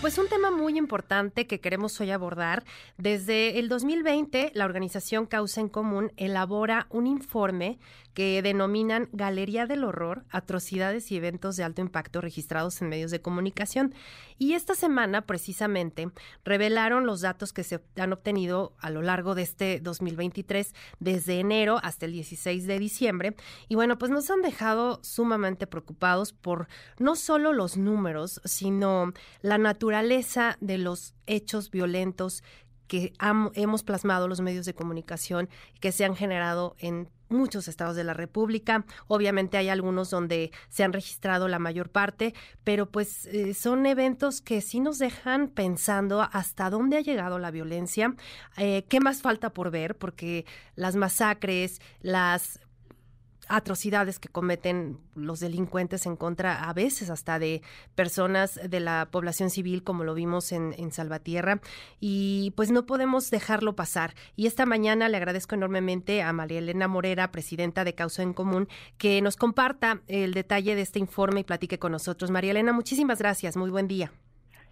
Pues un tema muy importante que queremos hoy abordar. Desde el 2020, la organización Causa en Común elabora un informe que denominan Galería del Horror, atrocidades y eventos de alto impacto registrados en medios de comunicación. Y esta semana, precisamente, revelaron los datos que se han obtenido a lo largo de este 2023, desde enero hasta el 16 de diciembre. Y bueno, pues nos han dejado sumamente preocupados por no solo los números, sino la naturaleza de los hechos violentos que hemos plasmado los medios de comunicación que se han generado en muchos estados de la República. Obviamente hay algunos donde se han registrado la mayor parte, pero pues eh, son eventos que sí nos dejan pensando hasta dónde ha llegado la violencia, eh, qué más falta por ver, porque las masacres, las atrocidades que cometen los delincuentes en contra a veces hasta de personas de la población civil como lo vimos en, en Salvatierra y pues no podemos dejarlo pasar y esta mañana le agradezco enormemente a María Elena Morera, presidenta de Causa en Común, que nos comparta el detalle de este informe y platique con nosotros. María Elena, muchísimas gracias, muy buen día.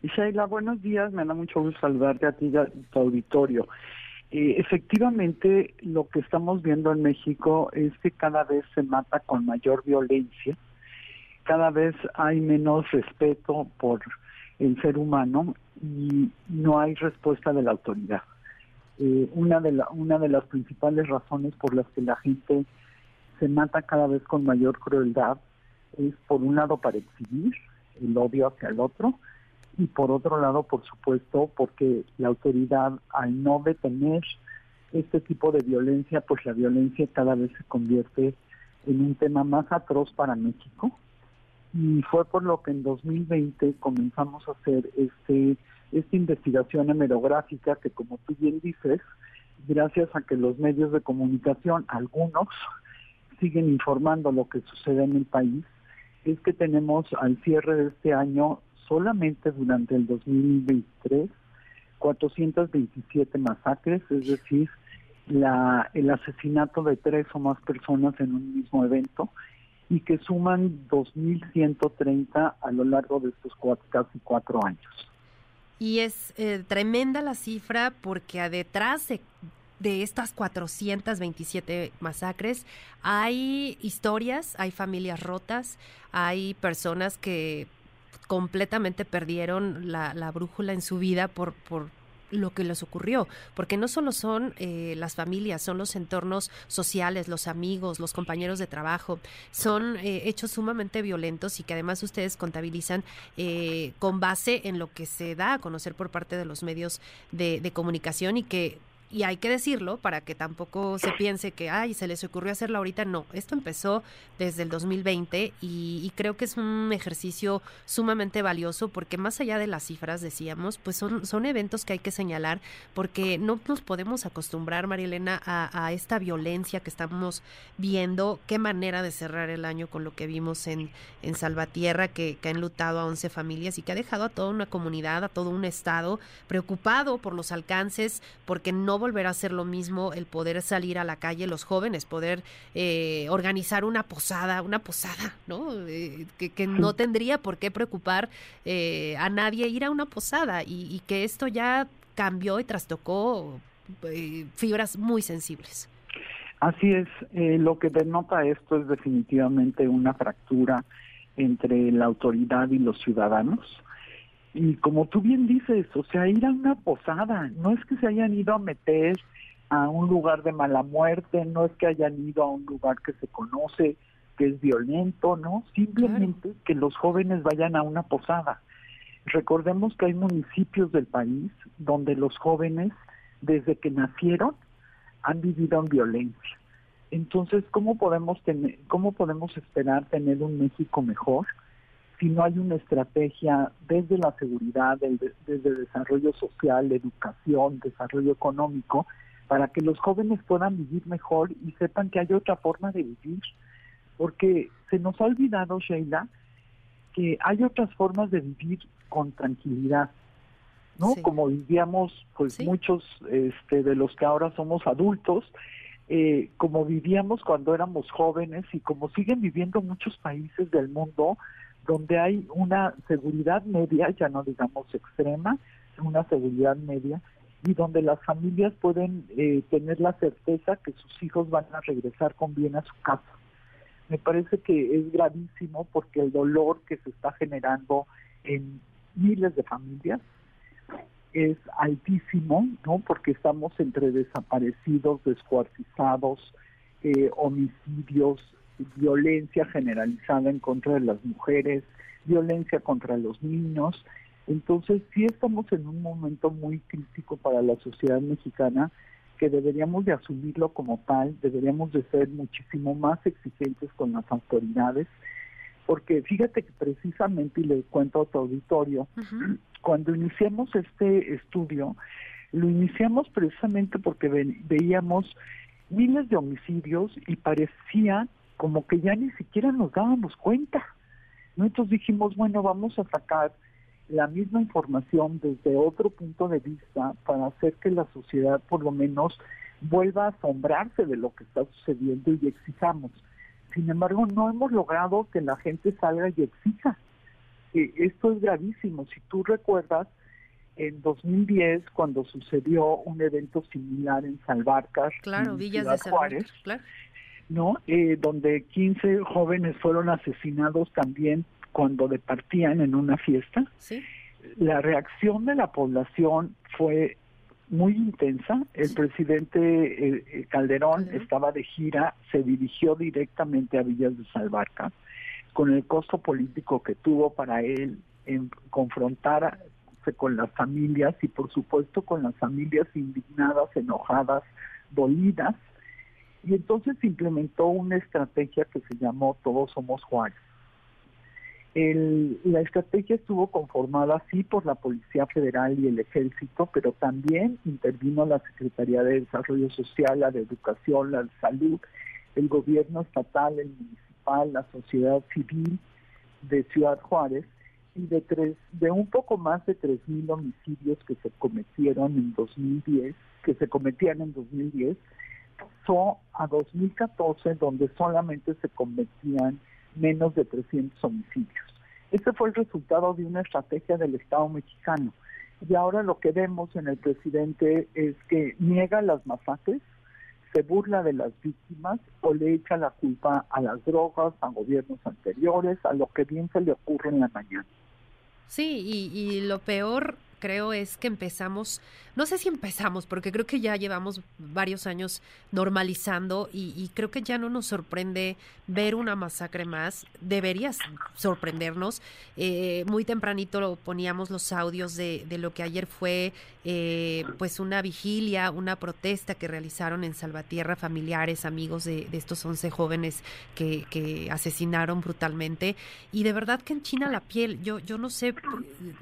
Ishaila, buenos días, me da mucho gusto saludarte a ti y a tu auditorio. Eh, efectivamente, lo que estamos viendo en México es que cada vez se mata con mayor violencia, cada vez hay menos respeto por el ser humano y no hay respuesta de la autoridad. Eh, una, de una de las principales razones por las que la gente se mata cada vez con mayor crueldad es, por un lado, para exhibir el odio hacia el otro, y por otro lado, por supuesto, porque la autoridad al no detener este tipo de violencia, pues la violencia cada vez se convierte en un tema más atroz para México. Y fue por lo que en 2020 comenzamos a hacer este esta investigación hemerográfica que, como tú bien dices, gracias a que los medios de comunicación, algunos, siguen informando lo que sucede en el país, es que tenemos al cierre de este año solamente durante el 2023 427 masacres, es decir, la, el asesinato de tres o más personas en un mismo evento y que suman 2.130 a lo largo de estos casi cuatro años. Y es eh, tremenda la cifra porque detrás de, de estas 427 masacres hay historias, hay familias rotas, hay personas que completamente perdieron la, la brújula en su vida por, por lo que les ocurrió, porque no solo son eh, las familias, son los entornos sociales, los amigos, los compañeros de trabajo, son eh, hechos sumamente violentos y que además ustedes contabilizan eh, con base en lo que se da a conocer por parte de los medios de, de comunicación y que y hay que decirlo para que tampoco se piense que, ay, se les ocurrió hacerlo ahorita. No, esto empezó desde el 2020 y, y, creo que es un ejercicio sumamente valioso porque más allá de las cifras, decíamos, pues son, son eventos que hay que señalar porque no nos podemos acostumbrar, María Elena, a, esta violencia que estamos viendo. Qué manera de cerrar el año con lo que vimos en, en Salvatierra, que, que ha enlutado a 11 familias y que ha dejado a toda una comunidad, a todo un estado preocupado por los alcances, porque no volver a hacer lo mismo el poder salir a la calle, los jóvenes, poder eh, organizar una posada, una posada, ¿no? Eh, que, no tendría por qué preocupar eh, a nadie ir a una posada y, y, que esto ya cambió y trastocó fibras muy sensibles. Así es, lo que denota esto es definitivamente una fractura entre la autoridad y los ciudadanos y como tú bien dices, o sea, ir a una posada, no es que se hayan ido a meter a un lugar de mala muerte, no es que hayan ido a un lugar que se conoce que es violento, ¿no? Simplemente que los jóvenes vayan a una posada. Recordemos que hay municipios del país donde los jóvenes, desde que nacieron, han vivido en violencia. Entonces, ¿cómo podemos tener, cómo podemos esperar tener un México mejor? Si no hay una estrategia desde la seguridad, desde, el desarrollo social, educación, desarrollo económico, para que los jóvenes puedan vivir mejor y sepan que hay otra forma de vivir. Porque se nos ha olvidado, Sheila, que hay otras formas de vivir con tranquilidad, ¿no? Como vivíamos, pues muchos este, de los que ahora somos adultos, eh, como vivíamos cuando éramos jóvenes y como siguen viviendo muchos países del mundo donde hay una seguridad media, ya no digamos extrema, una seguridad media, y donde las familias pueden eh, tener la certeza que sus hijos van a regresar con bien a su casa. Me parece que es gravísimo porque el dolor que se está generando en miles de familias es altísimo, ¿no? Porque estamos entre desaparecidos, descuartizados, eh, homicidios, violencia generalizada en contra de las mujeres, violencia contra los niños. Entonces sí estamos en un momento muy crítico para la sociedad mexicana que deberíamos de asumirlo como tal, deberíamos de ser muchísimo más exigentes con las autoridades, porque fíjate que precisamente, y le cuento a tu auditorio, cuando iniciamos este estudio, lo iniciamos precisamente porque veíamos miles de homicidios y parecía como que ya ni siquiera nos dábamos cuenta. ¿no? Entonces dijimos, bueno, vamos a sacar la misma información desde otro punto de vista para hacer que la sociedad por lo menos vuelva a asombrarse de lo que está sucediendo y exijamos. Sin embargo, no hemos logrado que la gente salga y exija. Eh, esto es gravísimo. Si tú recuerdas, en 2010, cuando sucedió un evento similar en Salvarcar, claro, en Villas de Juárez, claro. ¿No? Eh, donde 15 jóvenes fueron asesinados también cuando departían en una fiesta. La reacción de la población fue muy intensa. El presidente eh, eh, Calderón, estaba de gira, se dirigió directamente a Villas de Salvarca, con el costo político que tuvo para él en confrontarse con las familias y por supuesto con las familias indignadas, enojadas, dolidas. Y entonces implementó una estrategia que se llamó Todos Somos Juárez la estrategia estuvo conformada sí por la Policía Federal y el Ejército, pero también intervino la Secretaría de Desarrollo Social, la de Educación, la de Salud, el gobierno estatal, el municipal, la sociedad civil de Ciudad Juárez y de tres, de un poco más de 3.000 homicidios que se cometieron en 2010, que se cometían en 2010, pasó a 2014 donde solamente se cometían menos de 300 homicidios. Este fue el resultado de una estrategia del Estado mexicano. Y ahora lo que vemos en el presidente es que niega las masacres, se burla de las víctimas o le echa la culpa a las drogas, a gobiernos anteriores, a lo que bien se le ocurre en la mañana. Sí, y, y lo peor creo es que empezamos, no sé si empezamos, porque creo que ya llevamos varios años normalizando y, creo que ya no nos sorprende ver una masacre más. Debería sorprendernos. Eh, muy tempranito poníamos los audios de, lo que ayer fue eh, pues una vigilia, una protesta que realizaron en Salvatierra familiares, amigos de, estos 11 jóvenes que, asesinaron brutalmente. Y de verdad que enchina la piel. Yo, yo no sé,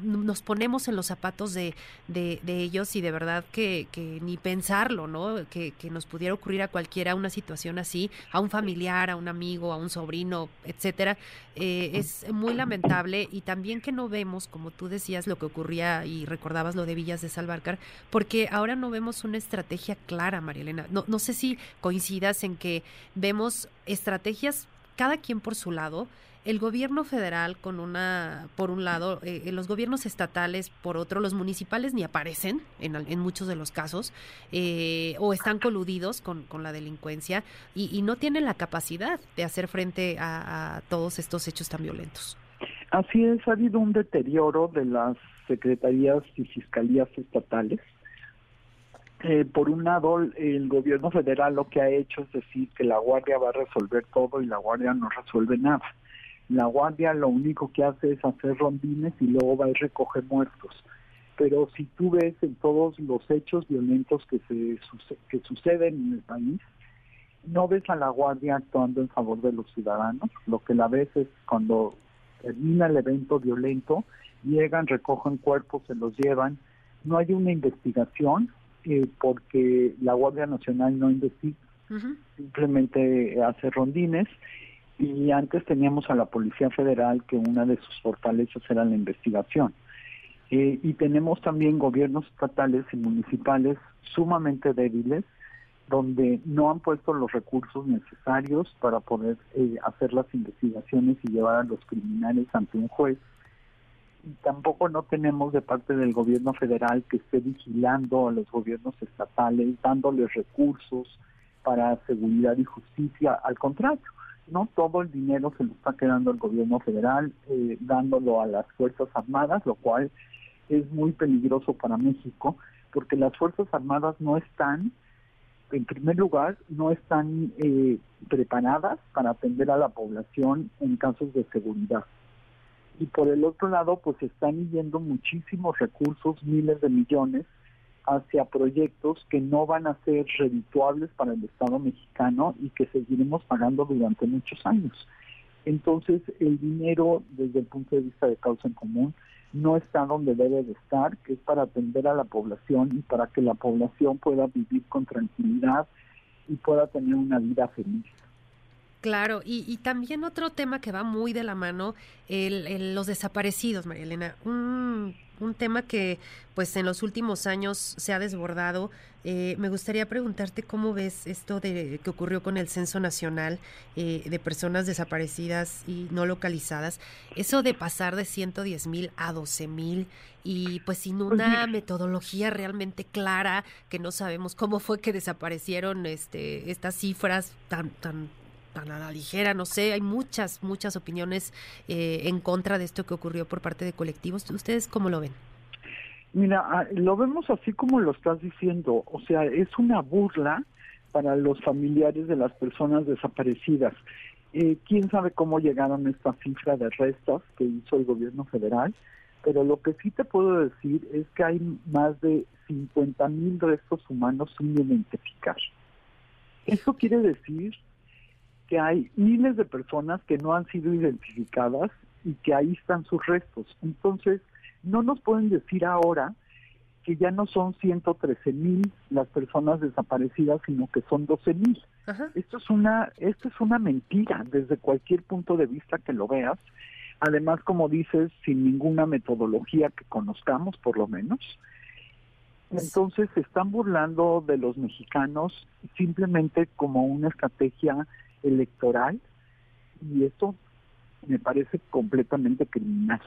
nos ponemos en los zapatos de, de, ellos y de verdad que, que ni pensarlo, ¿no? Que, que, nos pudiera ocurrir a cualquiera una situación así, a un familiar, a un amigo, a un sobrino, etcétera, eh, es muy lamentable y también que no vemos, como tú decías, lo que ocurría y recordabas lo de Villas de Salvarcar, porque ahora no vemos una estrategia clara, María Elena. No, no sé si coincidas en que vemos estrategias cada quien por su lado, el gobierno federal con una, por un lado, eh, los gobiernos estatales por otro, los municipales ni aparecen en, en muchos de los casos, eh, o están coludidos con, con la delincuencia y, no tienen la capacidad de hacer frente a, todos estos hechos tan violentos. Así es, ha habido un deterioro de las secretarías y fiscalías estatales. Eh, por un lado, el gobierno federal lo que ha hecho es decir que la Guardia va a resolver todo y la Guardia no resuelve nada. La guardia lo único que hace es hacer rondines y luego va a recoger muertos. Pero si tú ves en todos los hechos violentos que, se, que suceden en el país, no ves a la guardia actuando en favor de los ciudadanos. Lo que la ves es cuando termina el evento violento, llegan, recogen cuerpos, se los llevan. No hay una investigación eh, porque la Guardia Nacional no investiga, simplemente hace rondines y antes teníamos a la Policía Federal que una de sus fortalezas era la investigación. Eh, y tenemos también gobiernos estatales y municipales sumamente débiles donde no han puesto los recursos necesarios para poder eh, hacer las investigaciones y llevar a los criminales ante un juez. Y tampoco no tenemos de parte del gobierno federal que esté vigilando a los gobiernos estatales, dándoles recursos para seguridad y justicia. Al contrario, no todo el dinero se lo está quedando el gobierno federal, eh, dándolo a las Fuerzas Armadas, lo cual es muy peligroso para México, porque las Fuerzas Armadas no están en primer lugar, no están eh, preparadas para atender a la población en casos de seguridad. Y por el otro lado, pues están yendo muchísimos recursos, miles de millones, hacia proyectos que no van a ser redituables para el Estado mexicano y que seguiremos pagando durante muchos años. Entonces, el dinero, desde el punto de vista de causa en común, no está donde debe de estar, que es para atender a la población y para que la población pueda vivir con tranquilidad y pueda tener una vida feliz. Claro, y, también otro tema que va muy de la mano, el, los desaparecidos, María Elena. Un, un, tema que pues en los últimos años se ha desbordado. Eh, me gustaría preguntarte cómo ves esto de que ocurrió con el Censo Nacional eh, de personas desaparecidas y no localizadas. Eso de pasar de 110 mil a 12 mil y pues sin pues una metodología realmente clara, que no sabemos cómo fue que desaparecieron este, estas cifras tan, tan a la ligera, no sé, hay muchas, muchas opiniones eh, en contra de esto que ocurrió por parte de colectivos. ¿Ustedes cómo lo ven? Mira, ah, lo vemos así como lo estás diciendo, o sea, es una burla para los familiares de las personas desaparecidas. Eh, ¿Quién sabe cómo llegaron a esta cifra de restos que hizo el gobierno federal? Pero lo que sí te puedo decir es que hay más de 50 mil restos humanos sin identificar. Eso quiere decir que hay miles de personas que no han sido identificadas y que ahí están sus restos. Entonces, no nos pueden decir ahora que ya no son 113 mil las personas desaparecidas, sino que son 12 mil. Esto es una, esto es una mentira desde cualquier punto de vista que lo veas. Además, como dices, sin ninguna metodología que conozcamos, por lo menos. Entonces se están burlando de los mexicanos simplemente como una estrategia electoral y eso me parece completamente criminal.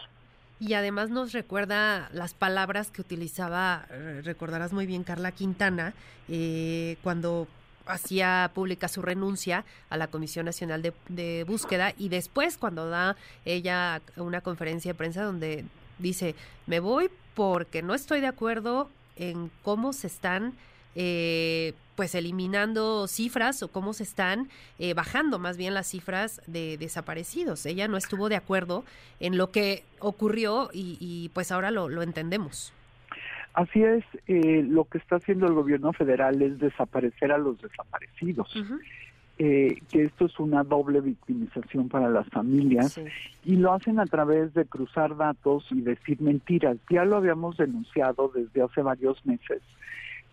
Y además nos recuerda las palabras que utilizaba, eh, recordarás muy bien, Carla Quintana, eh, cuando hacía pública su renuncia a la Comisión Nacional de, de, Búsqueda y después cuando da ella una conferencia de prensa donde dice, me voy porque no estoy de acuerdo en cómo se están eh, pues eliminando cifras o cómo se están eh, bajando más bien las cifras de desaparecidos. Ella no estuvo de acuerdo en lo que ocurrió y, pues ahora lo, entendemos. Así es, eh, lo que está haciendo el gobierno federal es desaparecer a los desaparecidos. que esto es una doble victimización para las familias y lo hacen a través de cruzar datos y decir mentiras. Ya lo habíamos denunciado desde hace varios meses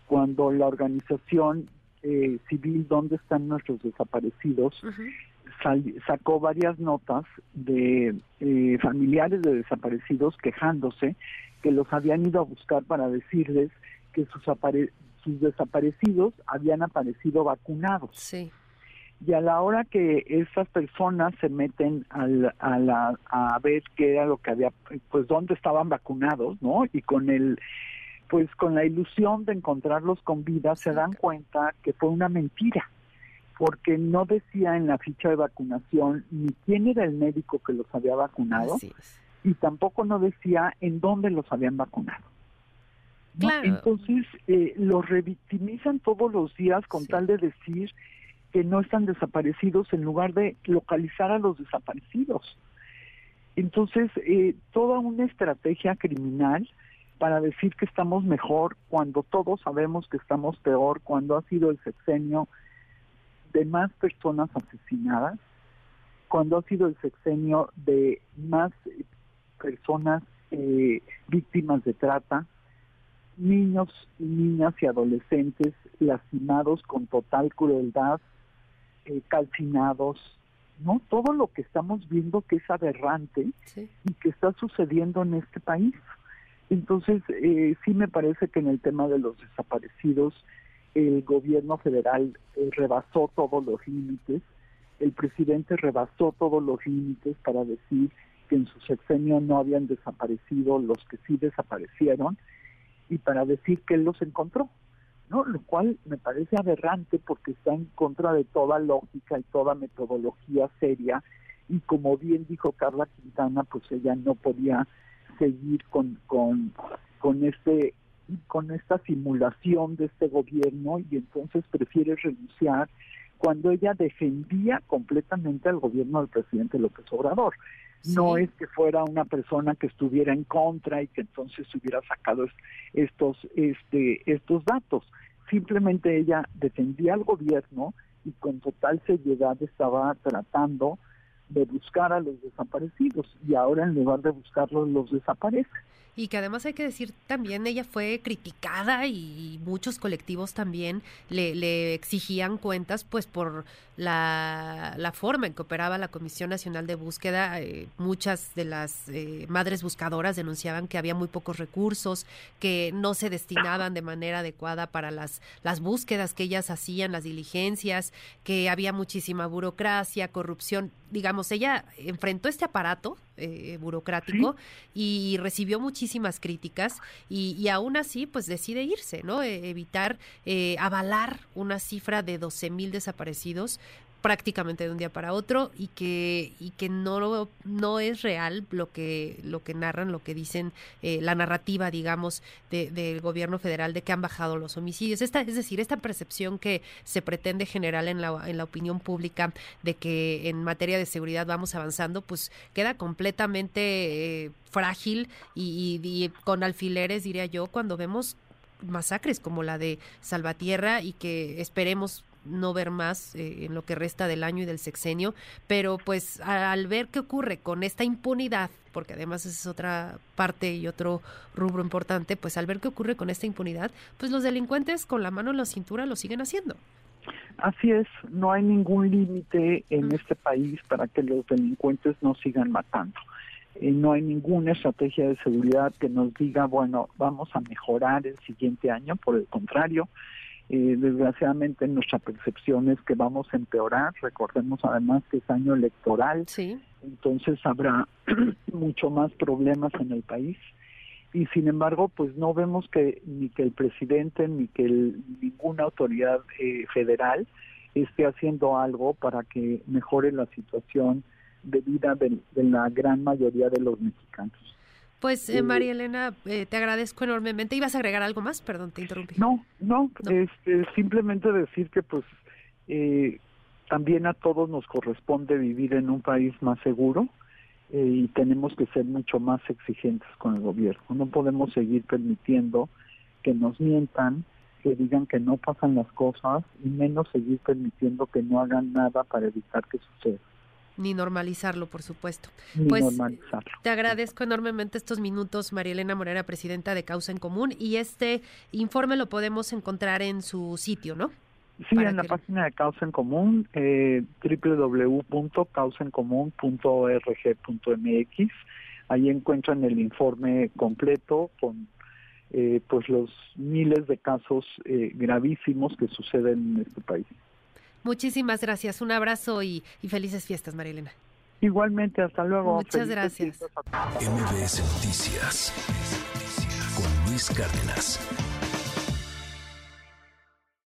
cuando la organización eh, civil ¿Dónde están nuestros desaparecidos? sacó varias notas de eh, familiares de desaparecidos quejándose que los habían ido a buscar para decirles que sus, sus desaparecidos habían aparecido vacunados. Sí. Y a la hora que esas personas se meten al, a, la, a ver qué era lo que había, pues dónde estaban vacunados, ¿no? Y con el pues con la ilusión de encontrarlos con vida se dan cuenta que fue una mentira, porque no decía en la ficha de vacunación ni quién era el médico que los había vacunado y tampoco no decía en dónde los habían vacunado. Entonces eh, los revictimizan todos los días con tal de decir que no están desaparecidos en lugar de localizar a los desaparecidos. Entonces, eh, toda una estrategia criminal para decir que estamos mejor cuando todos sabemos que estamos peor, cuando ha sido el sexenio de más personas asesinadas, cuando ha sido el sexenio de más personas eh, víctimas de trata, niños y niñas y adolescentes lastimados con total crueldad, eh, calcinados, ¿no? Todo lo que estamos viendo que es aberrante y que está sucediendo en este país. Entonces, eh, sí me parece que en el tema de los desaparecidos el gobierno federal eh, rebasó todos los límites, el presidente rebasó todos los límites para decir que en su sexenio no habían desaparecido los que sí desaparecieron y para decir que él los encontró, ¿no? Lo cual me parece aberrante porque está en contra de toda lógica y toda metodología seria y como bien dijo Carla Quintana, pues ella no podía seguir con, con, con este con esta simulación de este gobierno y entonces prefiere renunciar cuando ella defendía completamente al gobierno del presidente López Obrador. No es que fuera una persona que estuviera en contra y que entonces hubiera sacado estos, este, estos datos. Simplemente ella defendía al gobierno y con total seriedad estaba tratando de buscar a los desaparecidos y ahora en lugar de buscarlos los desaparece y que además hay que decir también ella fue criticada y muchos colectivos también le, exigían cuentas pues por la, la, forma en que operaba la Comisión Nacional de Búsqueda. Eh, muchas de las eh, madres buscadoras denunciaban que había muy pocos recursos, que no se destinaban de manera adecuada para las, las búsquedas que ellas hacían, las diligencias, que había muchísima burocracia, corrupción. Digamos, ella enfrentó este aparato eh, burocrático y recibió muchísimas críticas y, y, aún así pues decide irse, ¿no? E, evitar eh, avalar una cifra de 12 mil desaparecidos prácticamente de un día para otro y que y que no no es real lo que lo que narran lo que dicen eh, la narrativa digamos del gobierno federal de que han bajado los homicidios. Esta es decir esta percepción que se pretende generar en la en la opinión pública de que en materia de seguridad vamos avanzando pues queda completamente eh, frágil y, y con alfileres diría yo cuando vemos masacres como la de Salvatierra y que esperemos no ver más eh, en lo que resta del año y del sexenio, pero pues al ver qué ocurre con esta impunidad, porque además esa es otra parte y otro rubro importante, pues al ver qué ocurre con esta impunidad, pues los delincuentes con la mano en la cintura lo siguen haciendo. Así es, no hay ningún límite en este país para que los delincuentes no sigan matando. Eh, no hay ninguna estrategia de seguridad que nos diga, bueno, vamos a mejorar el siguiente año, por el contrario, eh, desgraciadamente nuestra percepción es que vamos a empeorar. Recordemos además que es año electoral, entonces habrá mucho más problemas en el país. Y sin embargo, pues no vemos que ni que el presidente ni que ninguna autoridad eh, federal esté haciendo algo para que mejore la situación de vida de la gran mayoría de los mexicanos. Pues eh, María Elena, eh, te agradezco enormemente. ¿Ibas a agregar algo más? Perdón, te interrumpí. No, no, Este, simplemente decir que pues eh, también a todos nos corresponde vivir en un país más seguro eh, y tenemos que ser mucho más exigentes con el gobierno. No podemos seguir permitiendo que nos mientan, que digan que no pasan las cosas y menos seguir permitiendo que no hagan nada para evitar que suceda ni normalizarlo, por supuesto. pues te agradezco enormemente estos minutos, María Elena Morera, presidenta de Causa en Común, y este informe lo podemos encontrar en su sitio, ¿no? Sí, en la página de Causa en Común, eh, www.causaencomún.org.mx. Ahí encuentran el informe completo con eh, pues los miles de casos eh, gravísimos que suceden en este país. Muchísimas gracias. Un abrazo y, felices fiestas, Marilena. Igualmente, hasta luego. Muchas gracias. MBS Noticias con Luis Cárdenas.